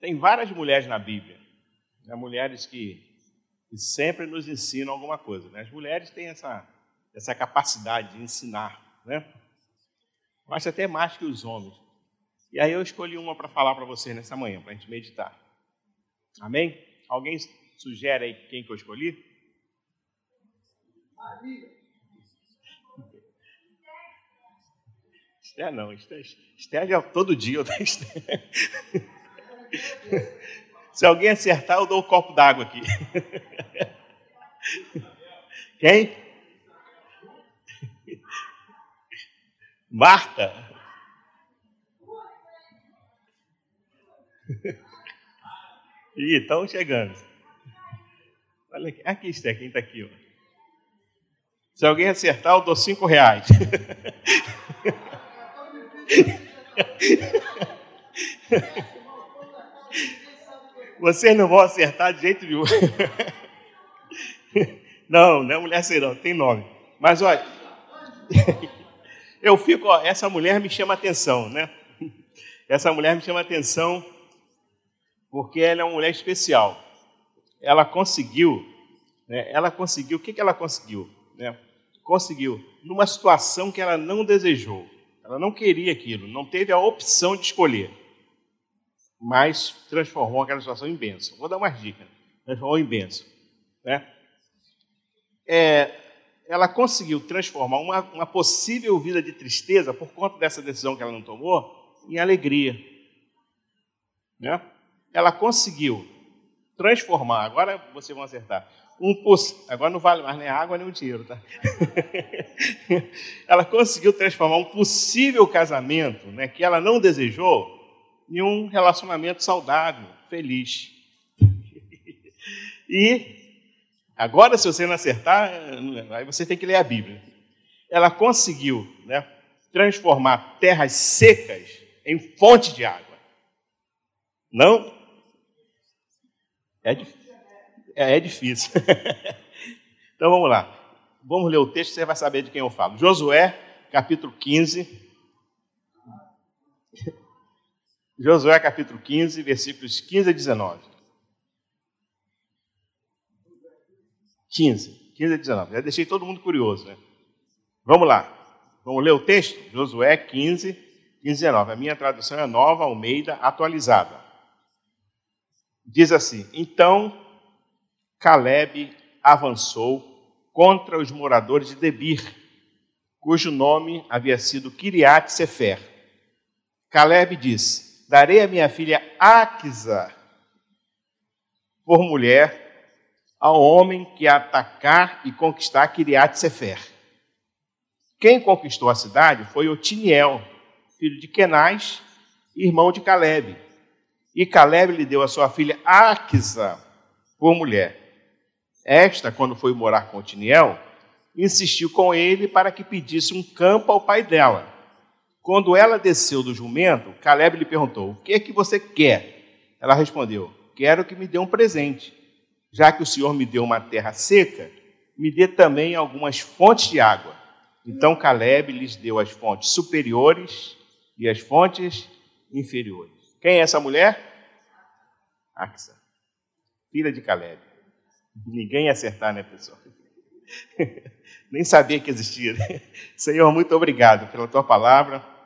Tem várias mulheres na Bíblia, né? mulheres que, que, sempre nos ensinam alguma coisa. Né? As mulheres têm essa, essa capacidade de ensinar, né? Mas até mais que os homens. E aí eu escolhi uma para falar para vocês nessa manhã, para a gente meditar. Amém? Alguém sugere aí quem que eu escolhi? Maria. Esther não, Esther, Esther já todo dia eu dou Esther. Se alguém acertar, eu dou um copo d'água aqui. Quem? Marta. Ih, estão chegando. Olha aqui, aqui Esther, quem está aqui? Ó. Se alguém acertar, eu dou cinco reais. Vocês não vão acertar de jeito nenhum. Não, não é mulher assim não, tem nome. Mas olha, eu fico, ó, essa mulher me chama atenção, né? Essa mulher me chama atenção porque ela é uma mulher especial. Ela conseguiu, né? Ela conseguiu, o que, que ela conseguiu? Né? Conseguiu, numa situação que ela não desejou. Ela não queria aquilo, não teve a opção de escolher mas transformou aquela situação em bênção. Vou dar umas dicas. Transformou em bênção. Né? É, ela conseguiu transformar uma, uma, possível vida de tristeza, por conta dessa decisão que ela não tomou, em alegria. Né? Ela conseguiu transformar, agora vocês vão acertar, um agora não vale mais nem água nem o dinheiro, tá? ela conseguiu transformar um possível casamento, né, que ela não desejou, em um relacionamento saudável, feliz. E agora, se você não acertar, aí você tem que ler a Bíblia. Ela conseguiu né, transformar terras secas em fonte de água. Não? É, é, é difícil. então vamos lá. Vamos ler o texto, você vai saber de quem eu falo. Josué, capítulo 15. Josué capítulo 15, versículos 15 a 19. 15, 15 a 19. Já deixei todo mundo curioso, né? Vamos lá. Vamos ler o texto? Josué 15, 15 a 19. A minha tradução é nova, Almeida, atualizada. Diz assim: Então Caleb avançou contra os moradores de Debir, cujo nome havia sido Kiriat Sefer. Caleb disse: darei a minha filha Aquisa por mulher ao homem que atacar e conquistar Kiriat Sefer. Quem conquistou a cidade foi Otiniel, filho de Kenaz, irmão de Caleb. E Caleb lhe deu a sua filha Aquisa por mulher. Esta, quando foi morar com Otiniel, insistiu com ele para que pedisse um campo ao pai dela. Quando ela desceu do jumento, Caleb lhe perguntou: O que é que você quer? Ela respondeu: Quero que me dê um presente. Já que o Senhor me deu uma terra seca, me dê também algumas fontes de água. Então Caleb lhes deu as fontes superiores e as fontes inferiores. Quem é essa mulher? Axa, filha de Caleb. Ninguém ia acertar, né, pessoal? Nem sabia que existia. Senhor, muito obrigado pela tua palavra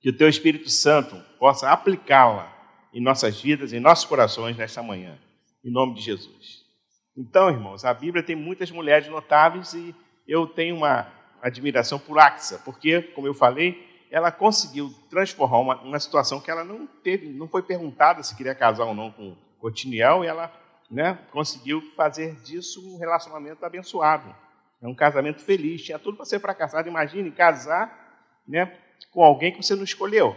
que o teu Espírito Santo possa aplicá-la em nossas vidas, em nossos corações nesta manhã, em nome de Jesus. Então, irmãos, a Bíblia tem muitas mulheres notáveis e eu tenho uma admiração por Axa, porque, como eu falei, ela conseguiu transformar uma, uma, situação que ela não teve, não foi perguntada se queria casar ou não com Cotiniel, e ela né, conseguiu fazer disso um relacionamento abençoado, é um casamento feliz. Tinha tudo para ser fracassado. Imagine casar, né, com alguém que você não escolheu.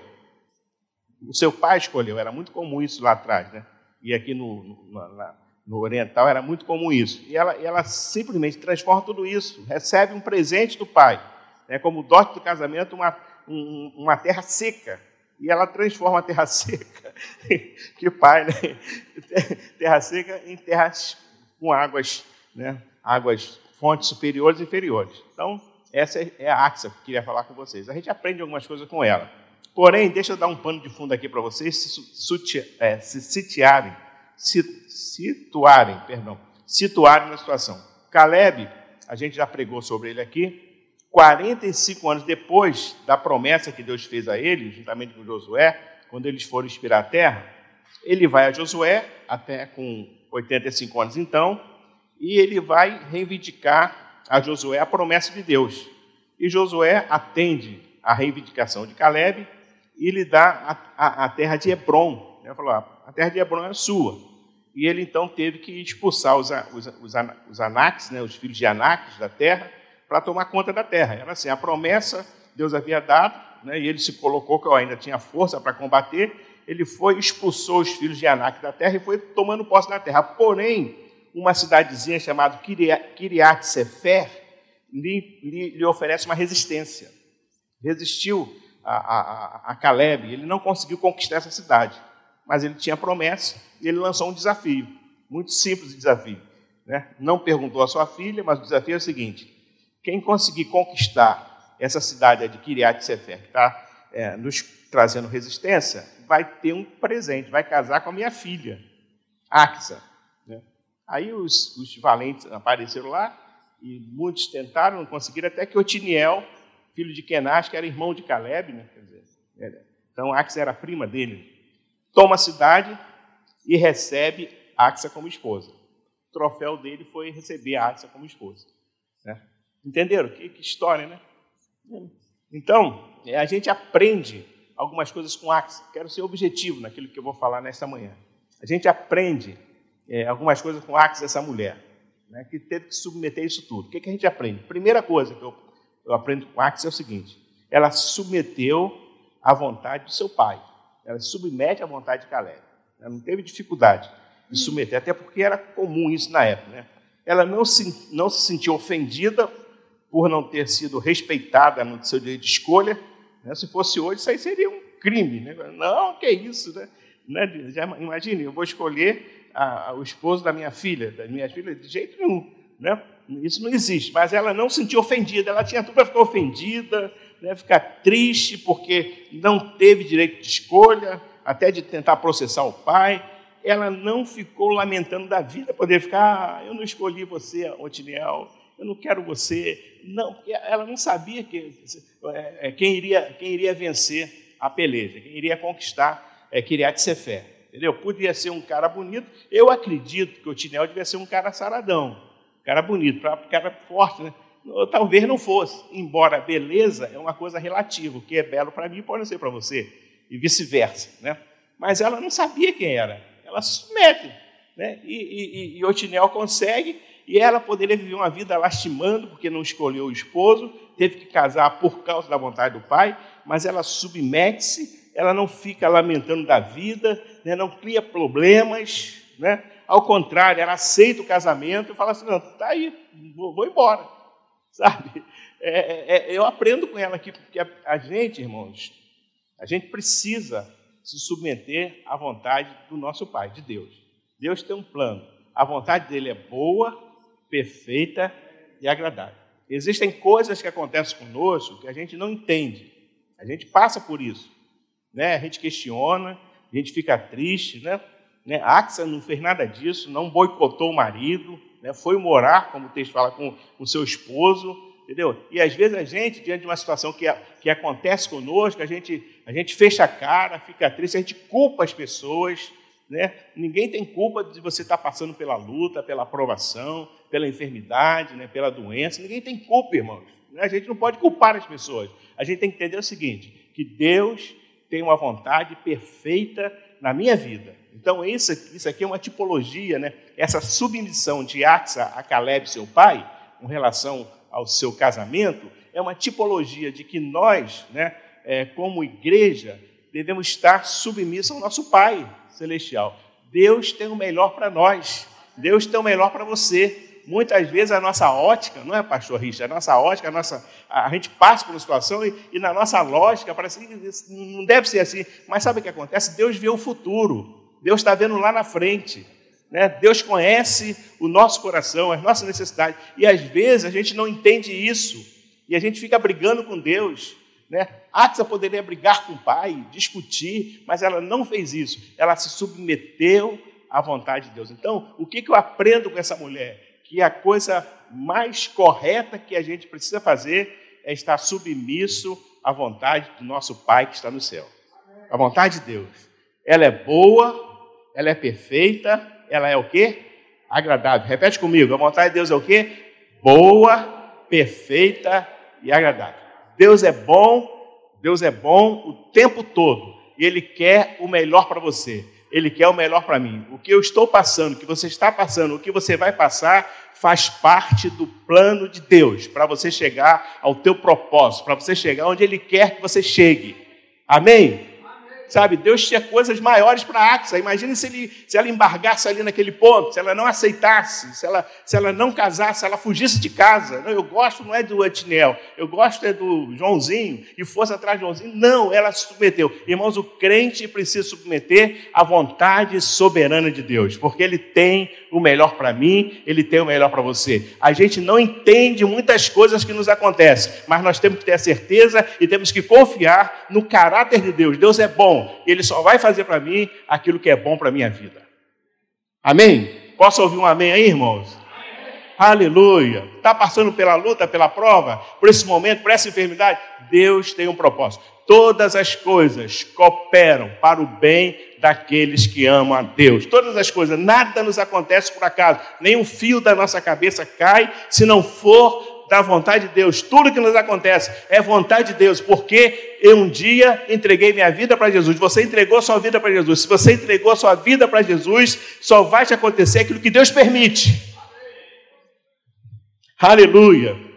O seu pai escolheu, era muito comum isso lá atrás, né? E aqui no, no, no Oriental era muito comum isso. E ela, ela simplesmente transforma tudo isso, recebe um presente do pai, né? como dote do casamento, uma, um, uma terra seca. E ela transforma a terra seca, que pai, né? Terra seca em terras com águas, né? Águas, fontes superiores e inferiores. Então, essa é a Axa que eu queria falar com vocês. A gente aprende algumas coisas com ela. Porém, deixa eu dar um pano de fundo aqui para vocês se, é, se sitiarem, se, situarem, perdão, situarem na situação. Caleb, a gente já pregou sobre ele aqui, 45 anos depois da promessa que Deus fez a ele, juntamente com Josué, quando eles foram inspirar a terra, ele vai a Josué, até com 85 anos então, e ele vai reivindicar a Josué a promessa de Deus. E Josué atende a reivindicação de Caleb e lhe dá a, a, a terra de Hebron. Ele falou, ah, a terra de Hebron é sua. E ele então teve que expulsar os, os, os, os Anaques, né, os filhos de Anaques da terra, para tomar conta da terra. Era assim, a promessa Deus havia dado, né, e ele se colocou que ainda tinha força para combater, ele foi, expulsou os filhos de Anak da terra e foi tomando posse da terra. Porém, uma cidadezinha chamada Kiriat Sefer lhe, lhe, lhe oferece uma resistência. Resistiu a, a, a Caleb, ele não conseguiu conquistar essa cidade, mas ele tinha promessa e ele lançou um desafio, muito simples de desafio. Né? Não perguntou à sua filha, mas o desafio é o seguinte: quem conseguir conquistar essa cidade de Kiriat Sefer, que está é, nos trazendo resistência, vai ter um presente, vai casar com a minha filha, Axa. Aí os, os, valentes apareceram lá e muitos tentaram, não conseguiram, até que Otiniel, filho de Kenash, que era irmão de Caleb, né? dizer, é, então Axa era prima dele, toma a cidade e recebe Axa como esposa. O troféu dele foi receber Axa como esposa. Né? Entenderam? Que, que história, né? Então, é, a gente aprende algumas coisas com Axe. Quero ser objetivo naquilo que eu vou falar nesta manhã. A gente aprende é, algumas coisas com Axe, essa mulher, né, que teve que submeter isso tudo. O que, que a gente aprende? Primeira coisa que eu, eu aprendo com Axe é o seguinte: ela submeteu à vontade do seu pai. Ela submete à vontade de Caleb. Ela não teve dificuldade de submeter, até porque era comum isso na época. Né? Ela não se, não se sentiu ofendida por não ter sido respeitada no seu direito de escolha. Né? Se fosse hoje, isso aí seria um crime. Né? Não, que isso, né? né? Imagine, eu vou escolher a, a, o esposo da minha filha, da minha filha, de jeito nenhum. Né? Isso não existe. Mas ela não se sentiu ofendida, ela tinha tudo para ficar ofendida, né? ficar triste porque não teve direito de escolha, até de tentar processar o pai. Ela não ficou lamentando da vida, poder ficar, ah, eu não escolhi você, Otiniel, eu não quero você. Não, ela não sabia que, é, é, quem, iria, quem iria vencer a peleja, quem iria conquistar é, Kiriat Sefer. Entendeu? Podia ser um cara bonito. Eu acredito que o Tinel devia ser um cara saradão, cara bonito, cara forte, né? Talvez não fosse, embora beleza é uma coisa relativa. O que é belo para mim pode não ser para você, e vice-versa. Né? Mas ela não sabia quem era, ela se submete. Né? E, e, e Otinel consegue, e ela poderia viver uma vida lastimando, porque não escolheu o esposo, teve que casar por causa da vontade do pai, mas ela submete-se, ela não fica lamentando da vida, né, não cria problemas, né? ao contrário, ela aceita o casamento e fala assim: não, tá aí, vou, vou embora, sabe? É, é, é, eu aprendo com ela aqui, porque a, a gente, irmãos, a gente precisa se submeter à vontade do nosso Pai, de Deus. Deus tem um plano, a vontade dele é boa, perfeita e agradável. Existem coisas que acontecem conosco que a gente não entende. A gente passa por isso. Né? A gente questiona, gente fica triste. Né? Né? Axa não fez nada disso, não boicotou o marido, né? foi morar, como o texto fala, com o seu esposo. Entendeu? E às vezes a gente, diante de uma situação que, que acontece conosco, a gente, a gente fecha a cara, fica triste, a gente culpa as pessoas. Né? Ninguém tem culpa de você estar passando pela luta, pela aprovação, pela enfermidade, né? pela doença. Ninguém tem culpa, irmãos. Né? A gente não pode culpar as pessoas. A gente tem que entender o seguinte: que Deus tem uma vontade perfeita na minha vida. Então, isso, isso aqui é uma tipologia, né? essa submissão de Axa a Caleb, seu pai, com relação ao seu casamento, é uma tipologia de que nós, né, é, como igreja, devemos estar submissos ao nosso Pai celestial. Deus tem o melhor para nós. Deus tem o melhor para você. Muitas vezes a nossa ótica, não é, pastor Richard? A nossa ótica, a, nossa, a gente passa por uma situação e, e na nossa lógica parece que não deve ser assim. Mas sabe o que acontece? Deus vê o futuro. Deus está vendo lá na frente. Né? Deus conhece o nosso coração, as nossas necessidades. E às vezes a gente não entende isso. E a gente fica brigando com Deus. Né? Axa poderia brigar com o pai, discutir, mas ela não fez isso. Ela se submeteu à vontade de Deus. Então, o que, que eu aprendo com essa mulher? Que a coisa mais correta que a gente precisa fazer é estar submisso à vontade do nosso Pai que está no céu. A vontade de Deus. Ela é boa, ela é perfeita, ela é o quê? Agradável. Repete comigo. A vontade de Deus é o quê? Boa, perfeita e agradável. Deus é bom, Deus é bom o tempo todo. E Ele quer o melhor para você. Ele quer o melhor para mim. O que eu estou passando, o que você está passando, o que você vai passar, faz parte do plano de Deus para você chegar ao teu propósito, para você chegar onde Ele quer que você chegue. Amém? Sabe, Deus tinha coisas maiores para Axa. Imagine se, ele, se ela embargasse ali naquele ponto, se ela não aceitasse, se ela, se ela não casasse, se ela fugisse de casa. Não, eu gosto não é do Antinel, eu gosto é do Joãozinho, e fosse atrás de Joãozinho. Não, ela se submeteu. Irmãos, o crente precisa submeter à vontade soberana de Deus, porque ele tem o melhor para mim, ele tem o melhor para você. A gente não entende muitas coisas que nos acontecem, mas nós temos que ter a certeza e temos que confiar no caráter de Deus. Deus é bom ele só vai fazer para mim aquilo que é bom para a minha vida. Amém? Posso ouvir um amém aí, irmãos? Amém. Aleluia. Está passando pela luta, pela prova, por esse momento, por essa enfermidade? Deus tem um propósito. Todas as coisas cooperam para o bem daqueles que amam a Deus. Todas as coisas, nada nos acontece por acaso. Nem um fio da nossa cabeça cai se não for da vontade de Deus. Tudo que nos acontece é vontade de Deus, porque eu um dia entreguei minha vida para Jesus. Você entregou sua vida para Jesus. Se você entregou sua vida para Jesus, só vai te acontecer aquilo que Deus permite. Aleluia.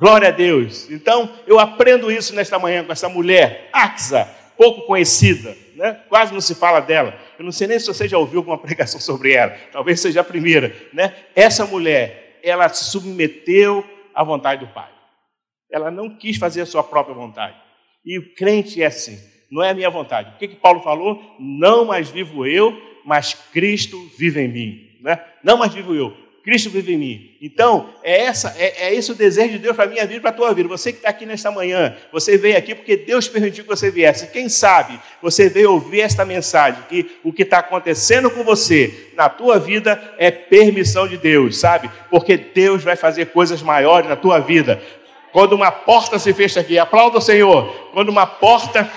Glória a Deus. Então, eu aprendo isso nesta manhã com essa mulher, Axa, pouco conhecida, né? quase não se fala dela. Eu não sei nem se você já ouviu alguma pregação sobre ela, talvez seja a primeira. Né? Essa mulher, ela se submeteu a vontade do Pai. Ela não quis fazer a sua própria vontade. E o crente é assim, não é a minha vontade. O que, que Paulo falou? Não mais vivo eu, mas Cristo vive em mim. Né? Não mais vivo eu, Cristo vive em mim. Então, é, essa, é, é esse o desejo de Deus para a minha vida e para a tua vida. Você que está aqui nesta manhã, você veio aqui porque Deus permitiu que você viesse. Quem sabe você veio ouvir esta mensagem, que o que está acontecendo com você na tua vida é permissão de Deus, sabe? Porque Deus vai fazer coisas maiores na tua vida. Quando uma porta se fecha aqui, aplauda o Senhor. Quando uma porta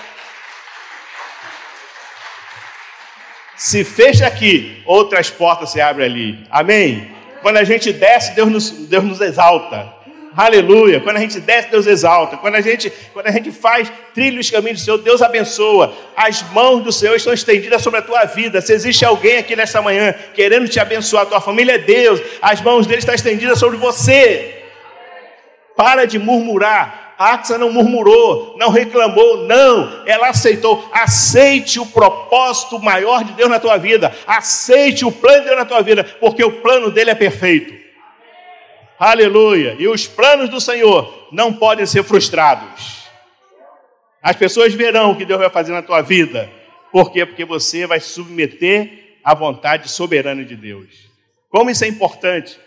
se fecha aqui, outras portas se abrem ali. Amém? Quando a gente desce, Deus nos, Deus nos exalta. Aleluia. Quando a gente desce, Deus exalta. Quando a gente, quando a gente faz trilha os caminhos do Senhor, Deus abençoa. As mãos do Senhor estão estendidas sobre a tua vida. Se existe alguém aqui nesta manhã querendo te abençoar, a tua família é Deus. As mãos dele estão estendidas sobre você. Para de murmurar. Axa não murmurou, não reclamou, não, ela aceitou. Aceite o propósito maior de Deus na tua vida, aceite o plano de Deus na tua vida, porque o plano dele é perfeito. Aleluia! E os planos do Senhor não podem ser frustrados. As pessoas verão o que Deus vai fazer na tua vida. Por quê? Porque você vai submeter à vontade soberana de Deus. Como isso é importante?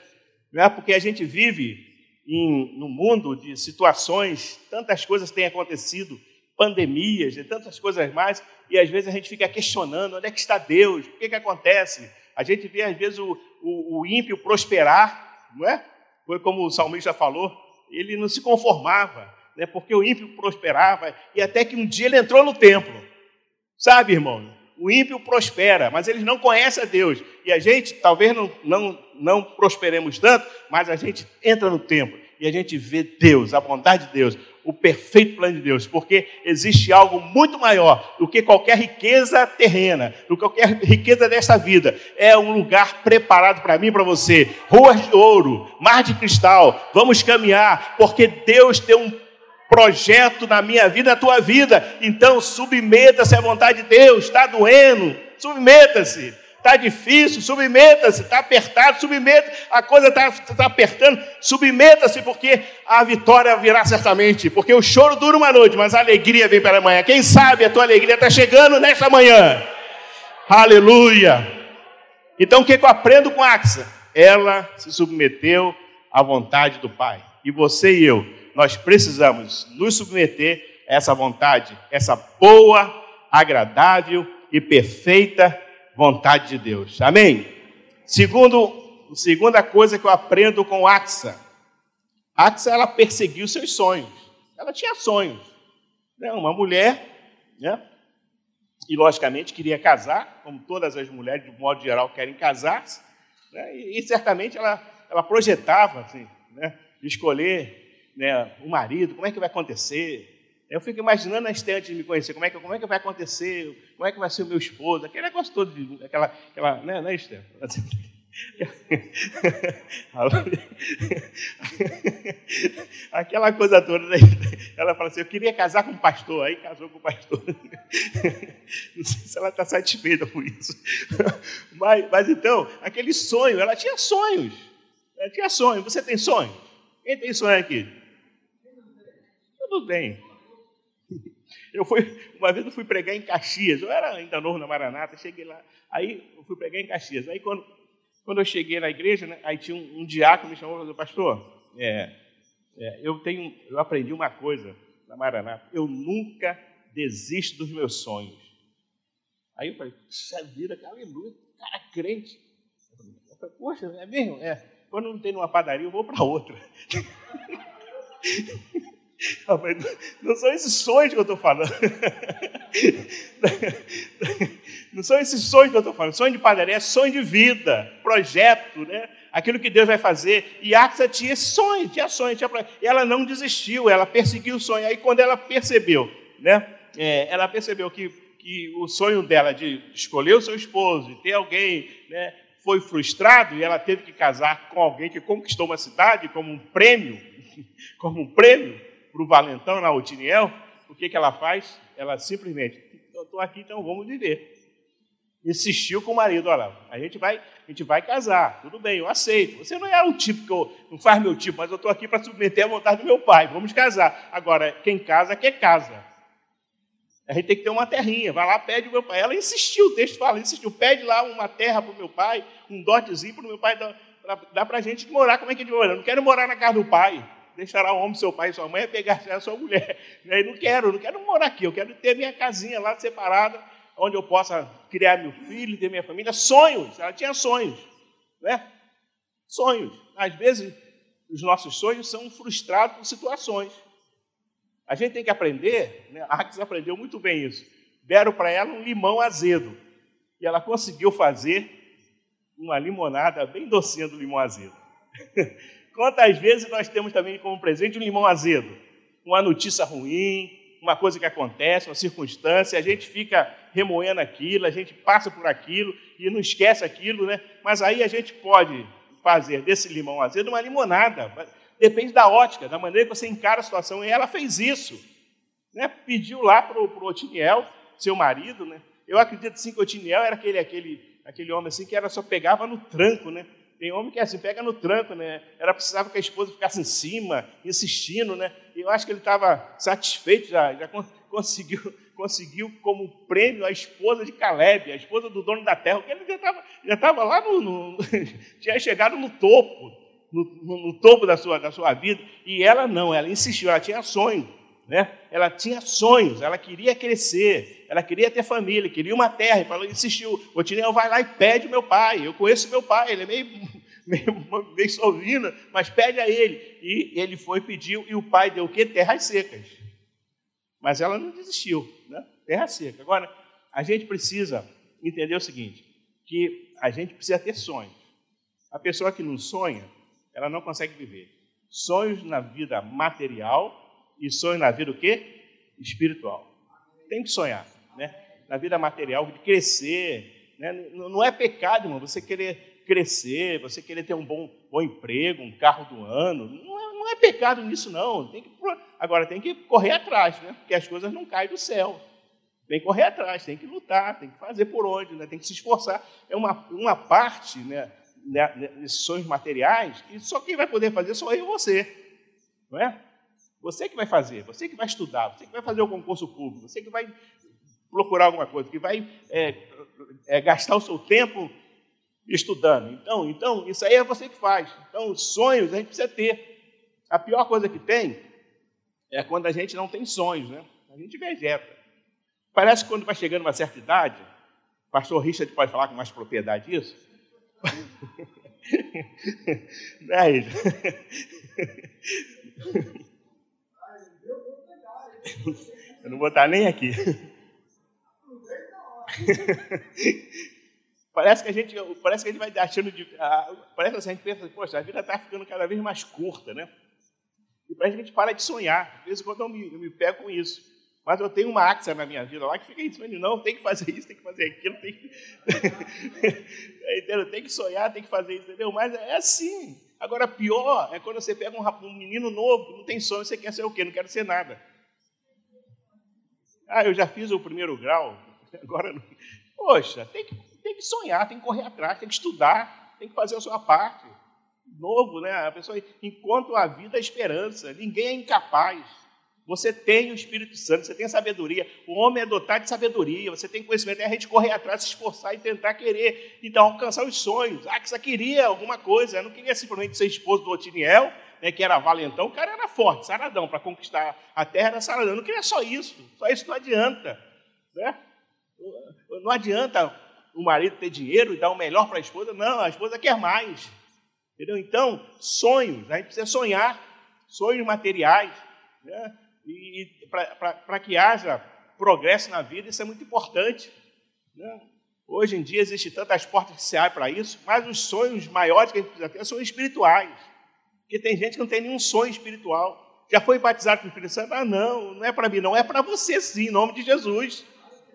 Não é porque a gente vive em, no mundo de situações, tantas coisas têm acontecido, pandemias e tantas coisas mais, e às vezes a gente fica questionando onde é que está Deus, o que, que acontece? A gente vê às vezes o, o, o ímpio prosperar, não é? Foi como o salmista falou, ele não se conformava, né? porque o ímpio prosperava, e até que um dia ele entrou no templo. Sabe, irmão? O ímpio prospera, mas eles não conhecem a Deus. E a gente, talvez não, não, não prosperemos tanto, mas a gente entra no templo e a gente vê Deus, a bondade de Deus, o perfeito plano de Deus, porque existe algo muito maior do que qualquer riqueza terrena, do que qualquer riqueza desta vida. É um lugar preparado para mim para você. Ruas de ouro, mar de cristal. Vamos caminhar, porque Deus tem um projeto na minha vida, na tua vida. Então, submeta-se à vontade de Deus. Está doendo? Submeta-se. Está difícil? Submeta-se. Está apertado? Submeta. A coisa está tá apertando? Submeta-se, porque a vitória virá certamente. Porque o choro dura uma noite, mas a alegria vem pela manhã. Quem sabe a tua alegria está chegando nesta manhã. Aleluia. Então, o que, que eu aprendo com Axa? Ela se submeteu à vontade do Pai. E você e eu nós precisamos nos submeter essa vontade, essa boa, agradável e perfeita vontade de Deus. Amém? Segundo, segunda coisa que eu aprendo com Axa. Axa, ela perseguiu seus sonhos. Ela tinha sonhos. Né? Uma mulher, né? e logicamente queria casar, como todas as mulheres, de modo geral, querem casar-se. Né? E, e, certamente ela, ela projetava assim, né? escolher né, o marido, como é que vai acontecer, eu fico imaginando antes de me conhecer, como é, que, como é que vai acontecer, como é que vai ser o meu esposo, aquele negócio todo, de, aquela, aquela né, né Esther? Aquela coisa toda. Né? Ela fala assim: Eu queria casar com um pastor. Aí casou com o pastor. Não sei se ela está satisfeita com isso. Mas, mas então, aquele sonho, ela tinha sonhos. Ela tinha sonhos. Você tem sonhos? Quem tem sonho aqui? Tudo bem. Eu fui, uma vez eu fui pregar em Caxias, eu era ainda novo na Maranata, cheguei lá, aí eu fui pregar em Caxias. Aí quando, quando eu cheguei na igreja, né, aí tinha um, um diácono me chamou e falou, pastor, é, é, eu tenho, eu aprendi uma coisa na Maranata, eu nunca desisto dos meus sonhos. Aí eu falei, puxa vida, aleluia, cara crente. Eu falei, poxa, é mesmo? É. Quando não tem numa padaria, eu vou para outra. Não são esses sonhos que eu estou falando. Não são esses sonhos que eu estou falando. Sonho de padaria é sonho de vida, projeto, né? aquilo que Deus vai fazer. E Axa tinha esse sonho, tinha sonho. Tinha... E ela não desistiu, ela perseguiu o sonho. Aí quando ela percebeu, né? É, ela percebeu que, que o sonho dela de escolher o seu esposo, de ter alguém, né? foi frustrado e ela teve que casar com alguém que conquistou uma cidade como um prêmio, como um prêmio para o valentão na Otiniel, o que, que ela faz? Ela simplesmente, eu estou aqui, então vamos viver. Insistiu com o marido, olha, a gente vai, a gente vai casar, tudo bem, eu aceito. Você não é o tipo que eu, não faz meu tipo, mas eu estou aqui para submeter à vontade do meu pai, vamos casar. Agora, quem casa, quer casa. A gente tem que ter uma terrinha, vai lá, pede o meu pai. Ela insistiu, o texto fala, insistiu, pede lá uma terra para o meu pai, um dotezinho para o meu pai, dá para a gente morar. Como é que a gente vai morar? Eu não quero morar na casa do pai deixará o homem, seu pai e sua mãe, pegar a sua mulher. E não quero, não quero morar aqui, eu quero ter minha casinha lá separada, onde eu possa criar meu filho, ter minha família. Sonhos, ela tinha sonhos, né? Sonhos. Às vezes, os nossos sonhos são frustrados por situações. A gente tem que aprender, né? a Axis aprendeu muito bem isso. Deram para ela um limão azedo. E ela conseguiu fazer uma limonada bem docinha do limão azedo. Quantas vezes nós temos também como presente um limão azedo? Uma notícia ruim, uma coisa que acontece, uma circunstância, a gente fica remoendo aquilo, a gente passa por aquilo e não esquece aquilo, né? Mas aí a gente pode fazer desse limão azedo uma limonada. Depende da ótica, da maneira que você encara a situação. E ela fez isso. Né? Pediu lá para o Otiniel, seu marido, né? Eu acredito sim que o Otiniel era aquele, aquele, aquele homem assim que era só pegava no tranco, né? Tem homem que é assim, pega no tranco, né? Era precisava que a esposa ficasse em cima, insistindo, né? E eu acho que ele estava satisfeito, já, já conseguiu, conseguiu como prêmio a esposa de Caleb, a esposa do dono da terra, porque ele já estava já estava lá no, no tinha chegado no topo, no, no, no, topo da sua, da sua vida, e ela não, ela insistiu, ela tinha sonho, né? Ela tinha sonhos, ela queria crescer, ela queria ter família, queria uma terra, e falou, insistiu, o Tinel vai lá e pede meu pai, eu conheço meu pai, ele é meio, meio, meio sovino, mas pede a ele. E ele foi, pediu, e o pai deu o quê? Terras secas. Mas ela não desistiu, né? Terra seca. Agora, a gente precisa entender o seguinte, que a gente precisa ter sonhos. A pessoa que não sonha, ela não consegue viver. Sonhos na vida material e sonho na vida o quê? Espiritual. Tem que sonhar, né? Na vida material, de crescer. Né? Não é pecado, irmão, você querer crescer, você querer ter um bom, bom emprego, um carro do ano. Não é, não é pecado nisso, não. Tem que, agora tem que correr atrás, né? Porque as coisas não caem do céu. Tem que correr atrás, tem que lutar, tem que fazer por onde, né? tem que se esforçar. É uma, uma parte né, né desses sonhos materiais que só quem vai poder fazer sou eu e você. Não é? Você que vai fazer, você que vai estudar, você que vai fazer o concurso público, você que vai procurar alguma coisa, que vai é, é, gastar o seu tempo estudando. Então, então, isso aí é você que faz. Então, sonhos a gente precisa ter. A pior coisa que tem é quando a gente não tem sonhos, né? A gente vegeta. Parece que quando vai chegando uma certa idade, o pastor Richard pode falar com mais propriedade disso. Não é isso? Eu não vou estar nem aqui. parece que a gente, parece que a gente vai achando de, parece que a gente pensa, poxa, a vida está ficando cada vez mais curta, né? E parece que a gente para de sonhar. Às vezes quando eu me, eu me pego com isso. Mas eu tenho uma axa na minha vida lá que fica isso, não, tem que fazer isso, tem que fazer aquilo, tem que. tem que sonhar, tem que fazer isso, entendeu? Mas é assim. Agora, pior é quando você pega um, um menino novo que não tem sonho, você quer ser o quê? Não quero ser nada. Ah, eu já fiz o primeiro grau, agora não. Poxa, tem que, tem que sonhar, tem que correr atrás, tem que estudar, tem que fazer a sua parte. Novo, né? A pessoa, enquanto a vida é esperança, ninguém é incapaz. Você tem o Espírito Santo, você tem a sabedoria. O homem é dotado de sabedoria, você tem conhecimento. É a gente correr atrás, se esforçar e tentar querer, então alcançar os sonhos. Ah, que você queria alguma coisa, não queria simplesmente ser esposo do Otiniel, né, que era valentão. O cara era forte, saradão, para conquistar a terra era saradão. Não queria só isso, só isso não adianta. Né? Não adianta o marido ter dinheiro e dar o melhor para a esposa, não, a esposa quer mais. Entendeu? Então, sonhos, a gente precisa sonhar, sonhos materiais. Né? E, e para que haja progresso na vida, isso é muito importante. Né? Hoje em dia existem tantas portas que se abrem para isso, mas os sonhos maiores que a gente precisa ter são espirituais. Porque tem gente que não tem nenhum sonho espiritual. Já foi batizado com o Espírito Santo? Ah, não, não é para mim, não. É para você sim, em nome de Jesus.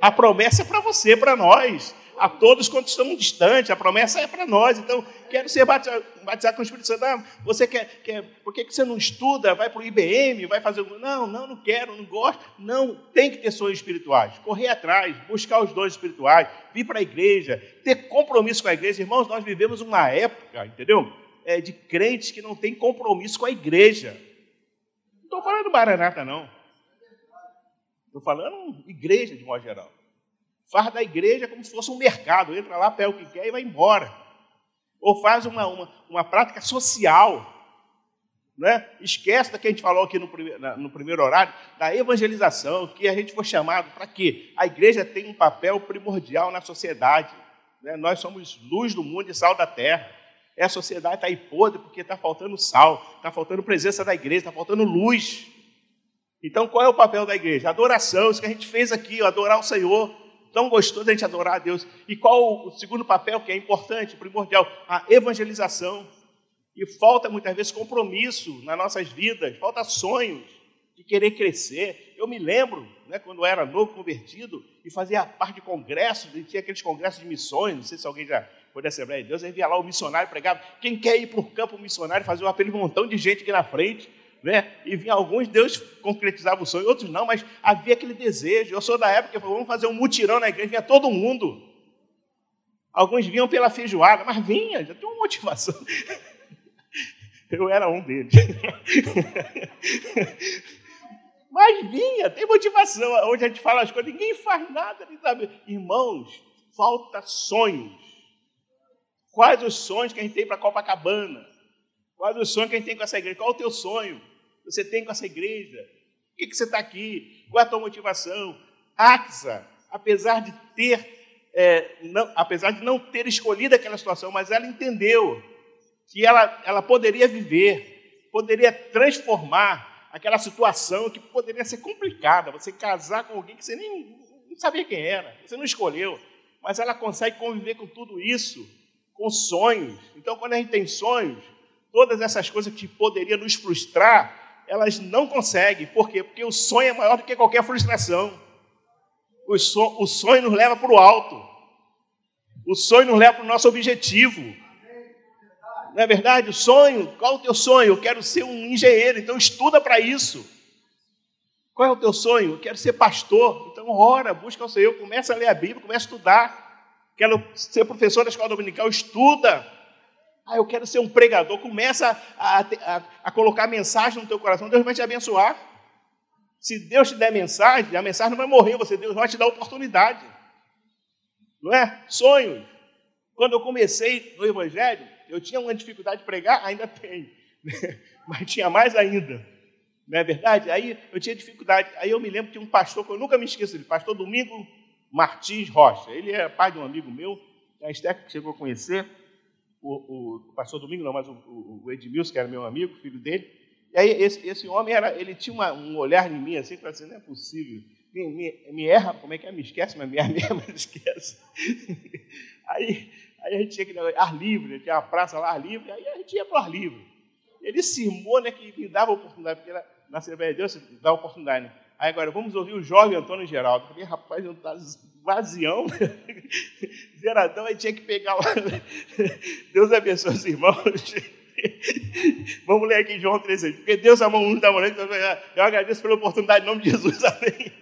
A promessa é para você, para nós a todos quanto estão distantes, a promessa é para nós. Então, quero ser batizado, batizado, com o Espírito Santo. Ah, você quer, quer, por que você não estuda? Vai para o IBM, vai fazer. Não, não, não quero, não gosto. Não, tem que ter sonhos espirituais. Correr atrás, buscar os dons espirituais, vir para a igreja, ter compromisso com a igreja. Irmãos, nós vivemos uma época, entendeu? É, de crentes que não têm compromisso com a igreja. Não estou falando Maranata, não. Estou falando igreja de modo geral. Faz da igreja como se fosse um mercado, entra lá, pega o que quer e vai embora. Ou faz uma, uma, uma prática social. Né? Esquece da que a gente falou aqui no primeiro, no primeiro horário, da evangelização, que a gente foi chamado para quê? A igreja tem um papel primordial na sociedade. Né? Nós somos luz do mundo e sal da terra. E a sociedade está aí podre porque está faltando sal, está faltando presença da igreja, está faltando luz. Então, qual é o papel da igreja? Adoração, isso que a gente fez aqui, adorar o Senhor tão gostoso a gente adorar a Deus. E qual o segundo papel que é importante, primordial? A evangelização. E falta muitas vezes compromisso nas nossas vidas, falta sonhos de querer crescer. Eu me lembro, né, quando eu era novo convertido e fazia parte de congressos, e tinha aqueles congressos de missões, não sei se alguém já foi da Assembleia de Deus, aí lá o missionário pregava. Quem quer ir para o campo missionário, fazia um um montão de gente aqui na frente né? E vinha alguns, Deus concretizava o sonho, outros não, mas havia aquele desejo. Eu sou da época que falou, vamos fazer um mutirão na igreja, vinha todo mundo. Alguns vinham pela feijoada, mas vinha, já tinha uma motivação. Eu era um deles. Mas vinha, tem motivação. Hoje a gente fala as coisas, ninguém faz nada, sabe. Irmãos, falta sonhos. Quais os sonhos que a gente tem para Copacabana? Quais os sonhos que a gente tem com essa igreja? Qual o teu sonho? você tem com essa igreja? Por que, que você está aqui? Qual é a tua motivação? Axa, apesar de ter, é, não, apesar de não ter escolhido aquela situação, mas ela entendeu que ela, ela poderia viver, poderia transformar aquela situação que poderia ser complicada. Você casar com alguém que você nem não sabia quem era, você não escolheu, mas ela consegue conviver com tudo isso, com sonhos. Então, quando a gente tem sonhos, todas essas coisas que poderiam nos frustrar, elas não conseguem. Por quê? Porque o sonho é maior do que qualquer frustração. O, so, o sonho nos leva para o alto. O sonho nos leva para o nosso objetivo. Não é verdade? O sonho, qual é o teu sonho? Eu quero ser um engenheiro, então estuda para isso. Qual é o teu sonho? Eu quero ser pastor. Então ora, busca o Senhor, começa a ler a Bíblia, começa a estudar. Quero ser professor da escola dominical, estuda. Ah, eu quero ser um pregador. Começa a, a, a, colocar mensagem no teu coração. Deus vai te abençoar. Se Deus te der mensagem, a mensagem não vai morrer você. Deus vai te dar oportunidade. Não é? Sonhos. Quando eu comecei no Evangelho, eu tinha uma dificuldade de pregar, ainda tenho. Mas tinha mais ainda. Não é verdade? Aí eu tinha dificuldade. Aí eu me lembro que um pastor, que eu nunca me esqueço dele, pastor Domingo Martins Rocha. Ele é pai de um amigo meu, a Esther que chegou a conhecer, o, o, pastor Domingo não, mas o, o, Edmilson, que era meu amigo, filho dele. E aí esse, esse homem, era, ele tinha uma, um olhar em mim assim, que assim, não é possível. Me, me, me, erra, como é que é? Me esquece, mas me erra mesmo, me esquece. aí, aí a gente tinha que ar livre, tinha uma praça lá, ar livre, aí a gente ia para o ar livre. Ele cismou, né, que me dava oportunidade, porque era, na Assembleia de Deus dá oportunidade. Né? Aí agora, vamos ouvir o jovem Antônio Geraldo. Eu rapaz, eu estava vazião, zeradão, aí tinha que pegar lá. Deus abençoe os irmãos. Vamos ler aqui João 13. Porque Deus amou o mundo da mulher, então eu agradeço pela oportunidade em nome de Jesus, amém.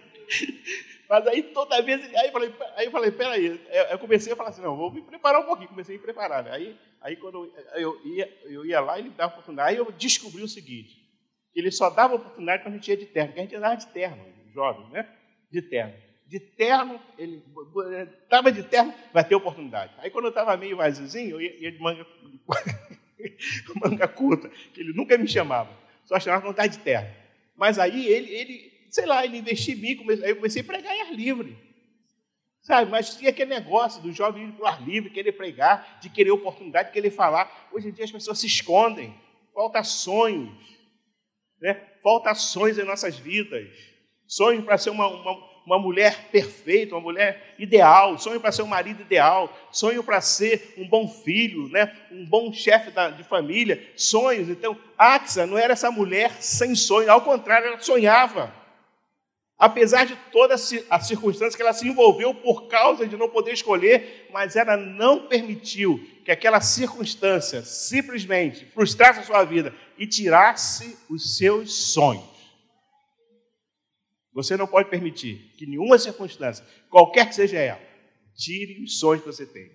Mas aí toda vez, aí eu falei, aí eu falei, peraí, eu comecei a falar assim, não, vou me preparar um pouquinho, comecei a me preparar. Né? Aí, aí quando eu ia, eu ia lá, ele dava oportunidade, aí eu descobri o seguinte, ele só dava oportunidade quando a gente ia de terno, porque a gente andava de terno, jovem, né? De terno. De terno, ele estava de terno, vai ter oportunidade. Aí quando eu estava meio vaziozinho, eu ia, ia de manga, manga curta, que ele nunca me chamava, só chamava quando estava de terno. Mas aí ele, ele, sei lá, ele investiu em mim, comecei, aí eu comecei a pregar em ar livre. Sabe, mas tinha aquele negócio do jovem ir para o ar livre, querer pregar, de querer oportunidade, de querer falar. Hoje em dia as pessoas se escondem, falta sonhos, né? falta sonhos em nossas vidas. Sonhos para ser uma, uma, uma, mulher perfeita, uma mulher ideal, sonho para ser um marido ideal, sonho para ser um bom filho, né? um bom chefe de família, sonhos. Então, Axa não era essa mulher sem sonho, ao contrário, ela sonhava. Apesar de toda a circunstância que ela se envolveu por causa de não poder escolher, mas ela não permitiu que aquela circunstância simplesmente frustrasse a sua vida e tirasse os seus sonhos. Você não pode permitir que nenhuma circunstância, qualquer que seja ela, tire os sonhos que você tem.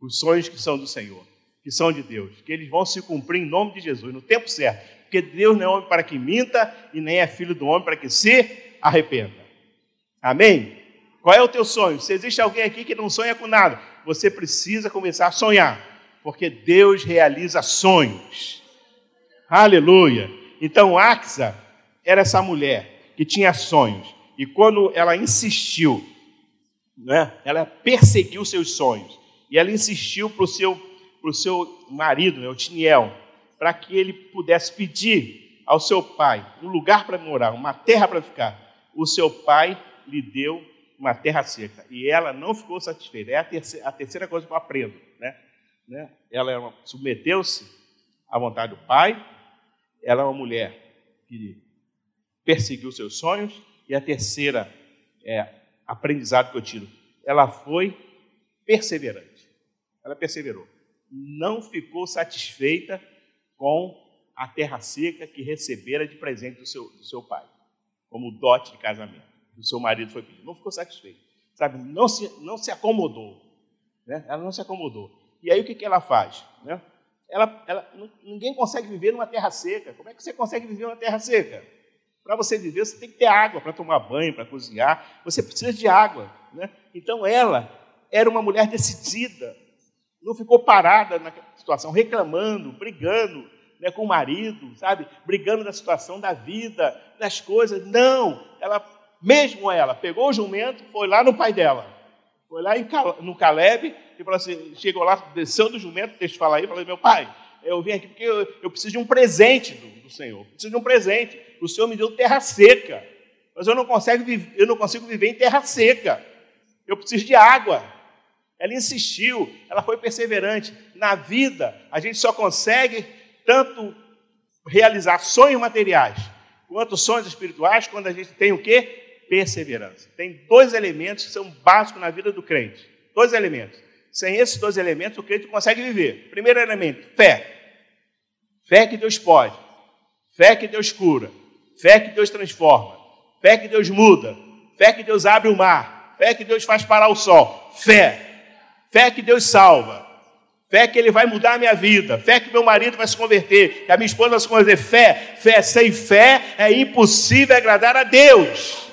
Os sonhos que são do Senhor, que são de Deus, que eles vão se cumprir em nome de Jesus, no tempo certo. Porque Deus não é homem para que minta e nem é filho do homem para que se arrependa. Amém? Qual é o teu sonho? Se existe alguém aqui que não sonha com nada, você precisa começar a sonhar, porque Deus realiza sonhos. Aleluia. Então, Axa era essa mulher que tinha sonhos, e quando ela insistiu, né, ela perseguiu seus sonhos, e ela insistiu para o seu, pro seu marido, né, o Tiniel, para que ele pudesse pedir ao seu pai um lugar para morar, uma terra para ficar o seu pai lhe deu uma terra seca. E ela não ficou satisfeita. É a terceira, a terceira coisa que eu aprendo. Né? né? Ela submeteu-se à vontade do pai. Ela é uma mulher que perseguiu seus sonhos. E a terceira é, aprendizado que eu tiro. Ela foi perseverante. Ela perseverou. Não ficou satisfeita com a terra seca que recebera de presente do seu, do seu pai como dote de casamento. O seu marido foi pedir. Não ficou satisfeito. Sabe? Não se, não se acomodou. Né? Ela não se acomodou. E aí o que, que ela faz? Né? Ela, ela, ninguém consegue viver numa terra seca. Como é que você consegue viver numa terra seca? Para você viver, você tem que ter água para tomar banho, para cozinhar. Você precisa de água. Né? Então ela era uma mulher decidida. Não ficou parada na situação, reclamando, brigando né, com o marido, sabe? Brigando na situação da vida, das coisas. Não, ela, mesmo ela, pegou o jumento, foi lá no pai dela. Foi lá no Caleb e falou assim, chegou lá, desceu do jumento, deixa eu falar aí, falou, meu pai, eu vim aqui porque eu, eu preciso de um presente do, do, Senhor. Preciso de um presente. O Senhor me deu terra seca. Mas eu não, consigo, eu não consigo viver em terra seca. Eu preciso de água. Ela insistiu, ela foi perseverante. Na vida, a gente só consegue tanto realizar sonhos materiais quanto sonhos espirituais quando a gente tem o quê? Perseverança. Tem dois elementos que são básicos na vida do crente. Dois elementos. Sem esses dois elementos, o crente consegue viver. Primeiro elemento, fé. Fé que Deus pode. Fé que Deus cura. Fé que Deus transforma. Fé que Deus muda. Fé que Deus abre o mar. Fé que Deus faz parar o sol. Fé. Fé que Deus salva. Fé que ele vai mudar a minha vida. Fé que meu marido vai se converter. Que a minha esposa vai se converter. Fé. Fé. Sem fé é impossível agradar a Deus.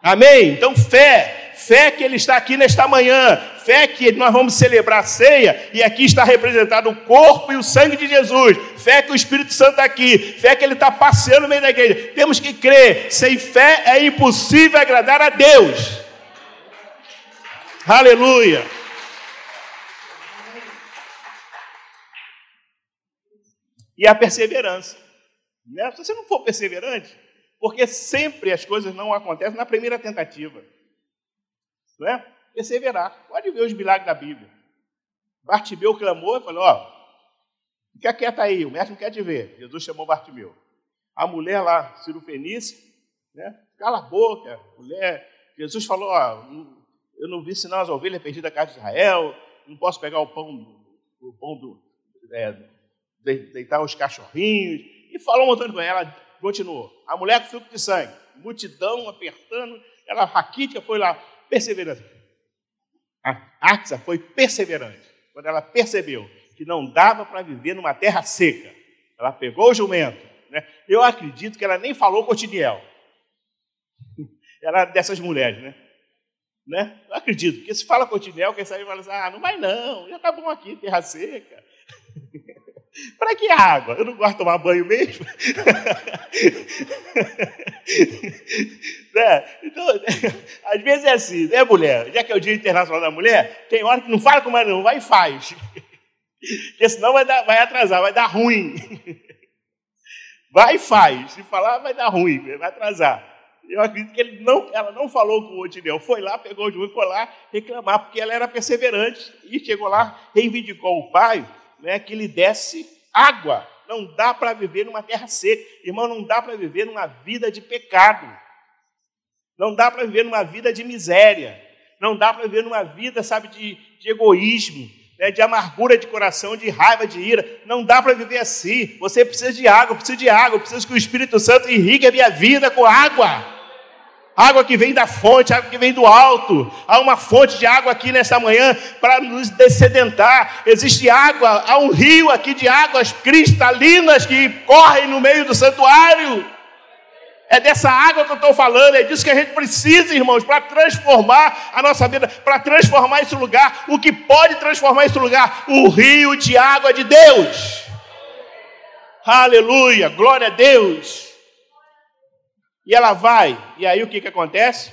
Amém? Então, fé. Fé que Ele está aqui nesta manhã, fé que nós vamos celebrar a ceia e aqui está representado o corpo e o sangue de Jesus, fé que o Espírito Santo está aqui, fé que Ele está passeando no meio da igreja. Temos que crer, sem fé é impossível agradar a Deus. Aleluia. E a perseverança. Né? Se você não for perseverante, porque sempre as coisas não acontecem na primeira tentativa. É? Perseverar. Pode ver os milagres da Bíblia. Bartimeu clamou e falou: Ó, fica quieto aí, o mestre não quer te ver. Jesus chamou Bartimeu. A mulher lá, Ciro Fenício, né? cala a boca, mulher. Jesus falou: Ó, eu não vi senão as ovelhas perdidas da casa de Israel, não posso pegar o pão, o pão do. É, deitar os cachorrinhos. E falou um montão de coisa. Ela continuou. A mulher com fluxo de sangue, multidão apertando, ela raquítica foi lá, perseverante. A Axa foi perseverante. Quando ela percebeu que não dava para viver numa terra seca, ela pegou o jumento. Né? Eu acredito que ela nem falou com o Tiniel. Ela dessas mulheres, né? né? Eu acredito, porque se fala com o Tiniel, quem sabe fala assim, ah, não vai não, já tá bom aqui, terra seca. Para que água? Eu não gosto de tomar banho mesmo. né? Então, às vezes é assim, né, mulher? Já que é o Dia Internacional da Mulher, tem hora que não fala com mais não, vai e faz. Porque senão vai, dar, vai atrasar, vai dar ruim. Vai e faz. Se falar, vai dar ruim, vai atrasar. Eu acredito que ele não, ela não falou com o Otinel. Foi lá, pegou o juiz, foi lá reclamar, porque ela era perseverante. E chegou lá, reivindicou o pai né, que lhe desse água. Não dá para viver numa terra seca. Irmão, não dá para viver numa vida de pecado. Não dá para viver numa vida de miséria. Não dá para viver numa vida, sabe, de, de egoísmo, né, de amargura de coração, de raiva, de ira. Não dá para viver assim. Você precisa de água, precisa de água, precisa que o Espírito Santo irrigue a minha vida com água água que vem da fonte, água que vem do alto. Há uma fonte de água aqui nesta manhã para nos descedentar. Existe água, há um rio aqui de águas cristalinas que correm no meio do santuário. É dessa água que eu estou falando, é disso que a gente precisa, irmãos, para transformar a nossa vida, para transformar esse lugar. O que pode transformar esse lugar? O rio de água de Deus. Aleluia, glória a Deus. E ela vai, e aí o que, que acontece?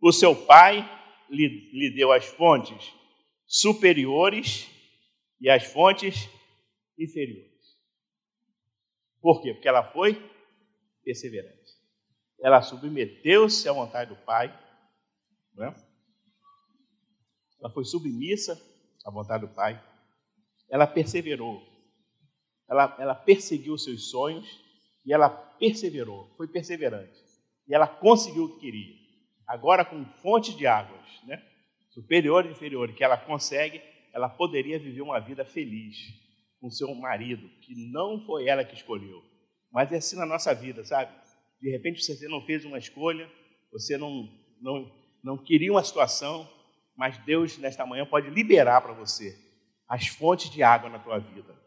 O seu pai lhe, lhe deu as fontes superiores e as fontes inferiores. Por quê? Porque ela foi perseverante. Ela submeteu-se à vontade do pai. É? Ela foi submissa à vontade do pai. Ela perseverou. Ela, ela perseguiu seus sonhos e ela perseverou, foi perseverante. E ela conseguiu o que queria. Agora, com fonte de águas, né? superior e inferior, que ela consegue, ela poderia viver uma vida feliz com seu marido, que não foi ela que escolheu. Mas é assim na nossa vida, sabe? De repente você não fez uma escolha, você não, não, não queria uma situação, mas Deus, nesta manhã, pode liberar para você as fontes de água na tua vida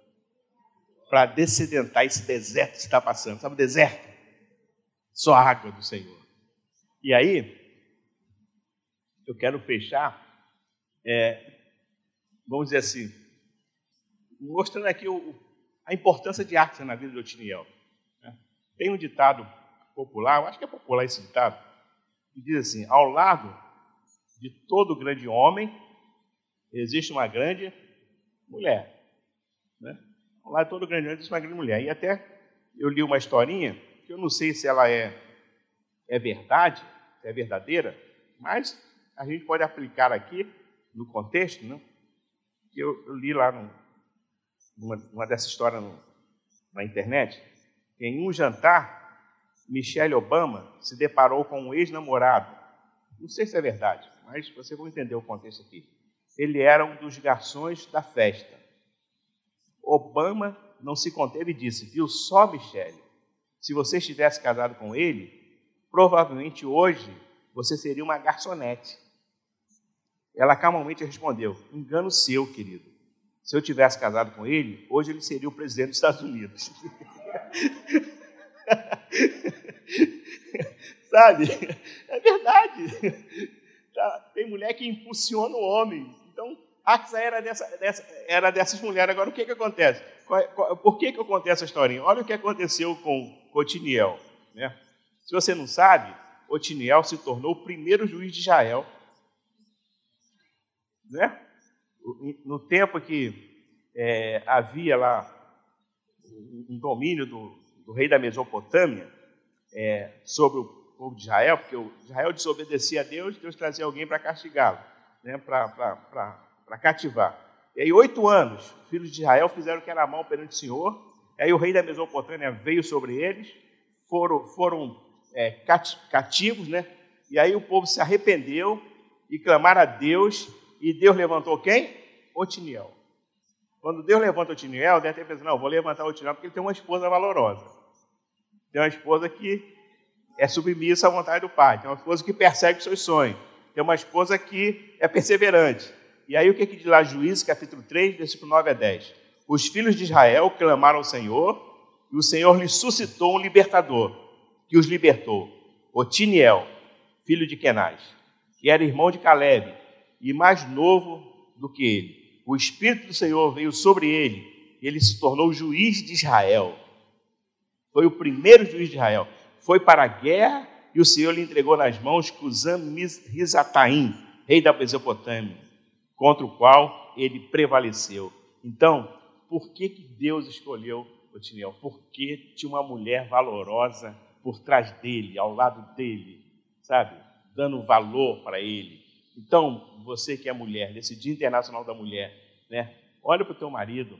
para descedentar esse deserto que está passando. Sabe o deserto? Só água do Senhor. E aí, eu quero fechar, é, vamos dizer assim, mostrando aqui o, a importância de arte na vida de Otiniel. Né? Tem um ditado popular, eu acho que é popular esse ditado, que diz assim: ao lado de todo grande homem existe uma grande mulher. Né? Lá todo grande homem uma grande mulher. E até eu li uma historinha, que eu não sei se ela é, é verdade, se é verdadeira, mas a gente pode aplicar aqui no contexto, né? que eu, eu li lá no, numa, numa dessa história no, na internet, que em um jantar, Michelle Obama se deparou com um ex-namorado. Não sei se é verdade, mas você vai entender o contexto aqui. Ele era um dos garçons da festa. Obama não se conteve e disse: Viu só, Michele, se você estivesse casado com ele, provavelmente hoje você seria uma garçonete. Ela calmamente respondeu: Engano seu, querido. Se eu tivesse casado com ele, hoje ele seria o presidente dos Estados Unidos. Sabe? É verdade. Tá? Tem mulher que impulsiona o homem. Então, Axa era, dessa, dessa, era dessas mulheres. Agora, o que, que acontece? Qual, qual, por que, que eu contei essa historinha? Olha o que aconteceu com Otiniel. Né? Se você não sabe, Otiniel se tornou o primeiro juiz de Israel. Né? No tempo que é, havia lá um domínio do, do rei da Mesopotâmia é, sobre o povo de Israel, porque Israel desobedecia a Deus, Deus trazia alguém para castigá-lo, né, para cativar. E aí, oito anos, os filhos de Israel fizeram o que era mal perante o Senhor, e aí o rei da Mesopotâmia veio sobre eles, foram, foram é, cativos, né? E aí o povo se arrependeu e clamaram a Deus, e Deus levantou quem? Otiniel. Quando Deus levanta Otiniel, deve ter pensado, não, vou levantar Otiniel porque ele tem uma esposa valorosa. Tem uma esposa que é submissa à vontade do pai, tem uma esposa que persegue os seus sonhos, tem uma esposa que é perseverante. E aí o que, que diz lá Juízes, capítulo 3, versículo 9 a 10? Os filhos de Israel clamaram ao Senhor, e o Senhor lhes suscitou um libertador, que os libertou. Otiniel, filho de Kenaz, que era irmão de Caleb, e mais novo do que ele. O Espírito do Senhor veio sobre ele, e ele se tornou juiz de Israel. Foi o primeiro juiz de Israel. Foi para a guerra e o Senhor lhe entregou nas mãos Cusam Rizataim, rei da Mesopotâmia, contra o qual ele prevaleceu. Então, por que, que Deus escolheu Otiniel? Porque tinha uma mulher valorosa por trás dele, ao lado dele, sabe? Dando valor para ele. Então, você que é mulher, nesse Dia Internacional da Mulher, né? Olha para o teu marido.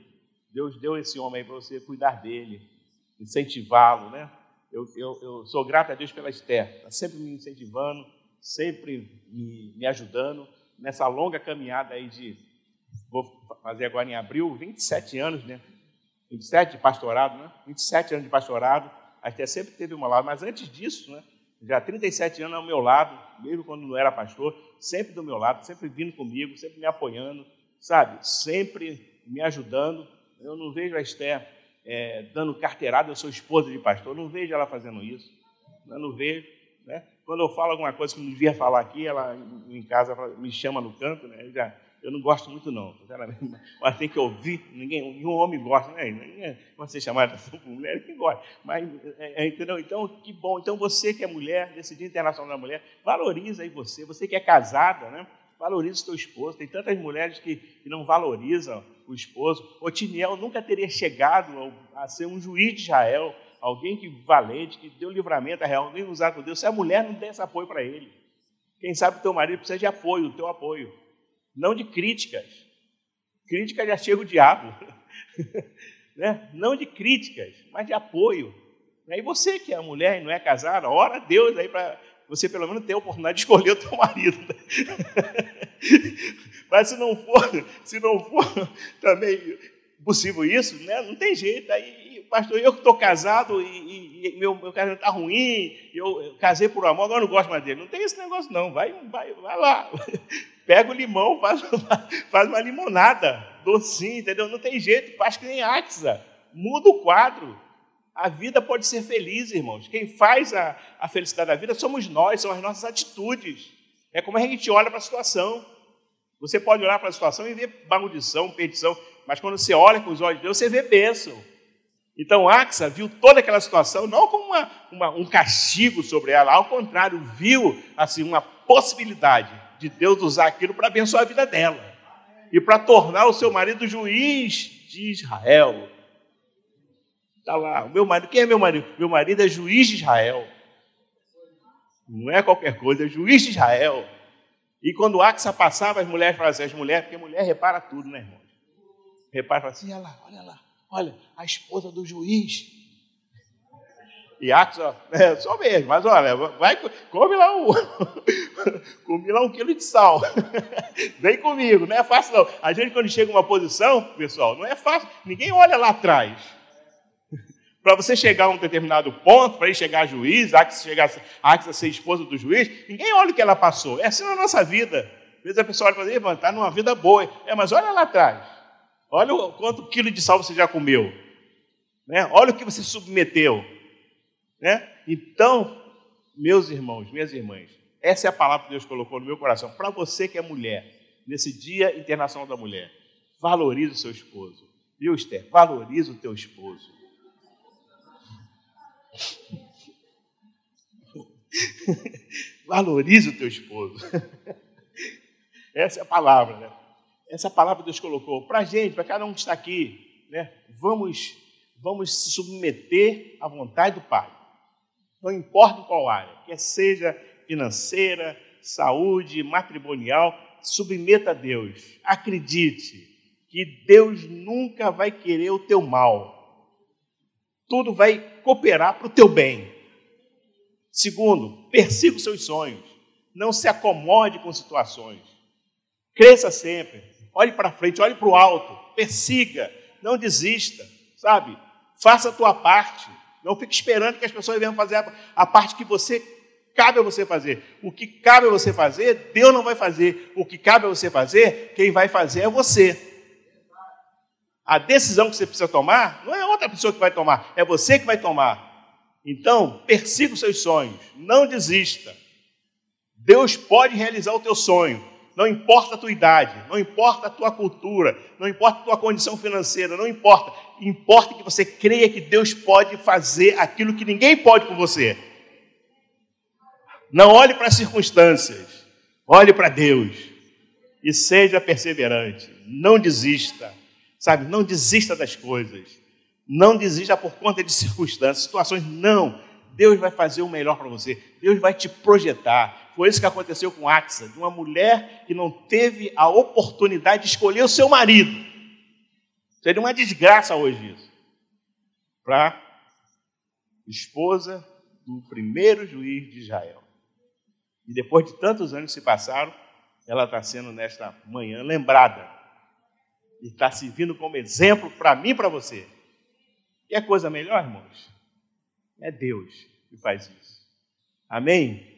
Deus deu esse homem aí para você cuidar dele, incentivá-lo, né? Eu, eu, eu, sou grato a Deus pela Esther, está sempre me incentivando, sempre me, me ajudando nessa longa caminhada aí de, vou fazer agora em abril, 27 anos, né? 27 de pastorado, né? 27 anos de pastorado, a Esther sempre teve uma lado, mas antes disso, né, já há 37 anos ao meu lado, mesmo quando não era pastor, sempre do meu lado, sempre vindo comigo, sempre me apoiando, sabe? Sempre me ajudando. Eu não vejo a Esther é, dando carteirada, eu sou esposa de pastor, não vejo ela fazendo isso. Eu não vejo. Né? Quando eu falo alguma coisa que não devia falar aqui, ela em casa me chama no canto, né? Eu já eu não gosto muito, não, mas tem que ouvir. Ninguém, nenhum homem gosta, né? Ninguém vai ser chamado atenção por mulher, ninguém gosta. Mas, é, é, entendeu? Então, que bom. Então, você que é mulher, nesse Dia Internacional da Mulher, valoriza aí você. Você que é casada, né? Valoriza o seu esposo. Tem tantas mulheres que, que não valorizam o esposo. Otiniel nunca teria chegado a ser um juiz de Israel, alguém que valente, que deu livramento a Israel, nem usado por Deus, se a mulher não der esse apoio para ele. Quem sabe o teu marido precisa de apoio, do teu apoio não de críticas. Crítica já chega o diabo. né? Não de críticas, mas de apoio. E você que é mulher e não é casada, ora a Deus aí para você pelo menos ter a oportunidade de escolher o teu marido. mas se não for, se não for também possível isso, né? não tem jeito. Aí, pastor, eu que estou casado e, e, meu, meu casamento está ruim, eu, eu, casei por amor, agora não gosto mais dele. Não tem esse negócio, não. Vai, vai, vai lá. Pega o limão, faz uma, faz uma limonada, docinho, entendeu? Não tem jeito, faz que nem Axa. Muda o quadro. A vida pode ser feliz, irmãos. Quem faz a, a felicidade da vida somos nós, são as nossas atitudes. É como a gente olha para a situação. Você pode olhar para a situação e ver maldição, perdição, mas quando você olha com os olhos de Deus, você vê bênção. Então Axa viu toda aquela situação não como uma, uma, um castigo sobre ela, ao contrário, viu assim uma possibilidade de Deus usar aquilo para abençoar a vida dela e para tornar o seu marido juiz de Israel. Está lá, o meu marido, quem é meu marido? Meu marido é juiz de Israel. Não é qualquer coisa, é juiz de Israel. E quando Axa passava, as mulheres falavam assim, as mulheres, porque mulher repara tudo, né, irmão? Repara, fala assim, olha lá, olha lá, olha, a esposa do juiz e Atos, é, só mesmo, mas olha, vai, come lá um, come lá um quilo de sal. Vem comigo, não é fácil não. A gente quando chega uma posição, pessoal, não é fácil, ninguém olha lá atrás. Para você chegar a um determinado ponto, para ir chegar a juiz, a chegar a ser esposa do juiz, ninguém olha o que ela passou. É assim na nossa vida. Às vezes a pessoa olha para dizer, está numa vida boa. É, mas olha lá atrás. Olha o quanto quilo de sal você já comeu. Né? Olha o que você submeteu. Né? Então, meus irmãos, minhas irmãs, Essa é a palavra que Deus colocou no meu coração. Para você que é mulher, nesse Dia Internacional da Mulher, valorize o seu esposo. Viu, Esther? Valorize o teu esposo. valorize o teu esposo. Essa é a palavra, né? Essa palavra Deus colocou para a gente, para cada um que está aqui. Né? Vamos, vamos se submeter à vontade do Pai. Não importa qual área, quer seja financeira, saúde, matrimonial, submeta a Deus. Acredite que Deus nunca vai querer o teu mal. Tudo vai cooperar para o teu bem. Segundo, persiga os seus sonhos. Não se acomode com situações. Cresça sempre. Olhe para frente, olhe para o alto. Persiga. Não desista, sabe? Faça a tua parte. Não fique esperando que as pessoas venham fazer a, parte que você cabe a você fazer. O que cabe a você fazer, Deus não vai fazer. O que cabe a você fazer, quem vai fazer é você. A decisão que você precisa tomar não é outra pessoa que vai tomar, é você que vai tomar. Então, persiga os seus sonhos, não desista. Deus pode realizar o teu sonho, não importa a tua idade, não importa a tua cultura, não importa a tua condição financeira, não importa. Importa que você creia que Deus pode fazer aquilo que ninguém pode por você. Não olhe para as circunstâncias, olhe para Deus e seja perseverante. Não desista, sabe? Não desista das coisas. Não desista por conta de circunstâncias, situações. Não. Deus vai fazer o melhor para você. Deus vai te projetar. Foi isso que aconteceu com Axa, de uma mulher que não teve a oportunidade de escolher o seu marido. Seria uma desgraça hoje isso. Para esposa do primeiro juiz de Israel. E depois de tantos anos se passaram, ela está sendo nesta manhã lembrada. E está servindo como exemplo para mim e para você. Quer coisa melhor, irmãos? É Deus que faz isso. Amém?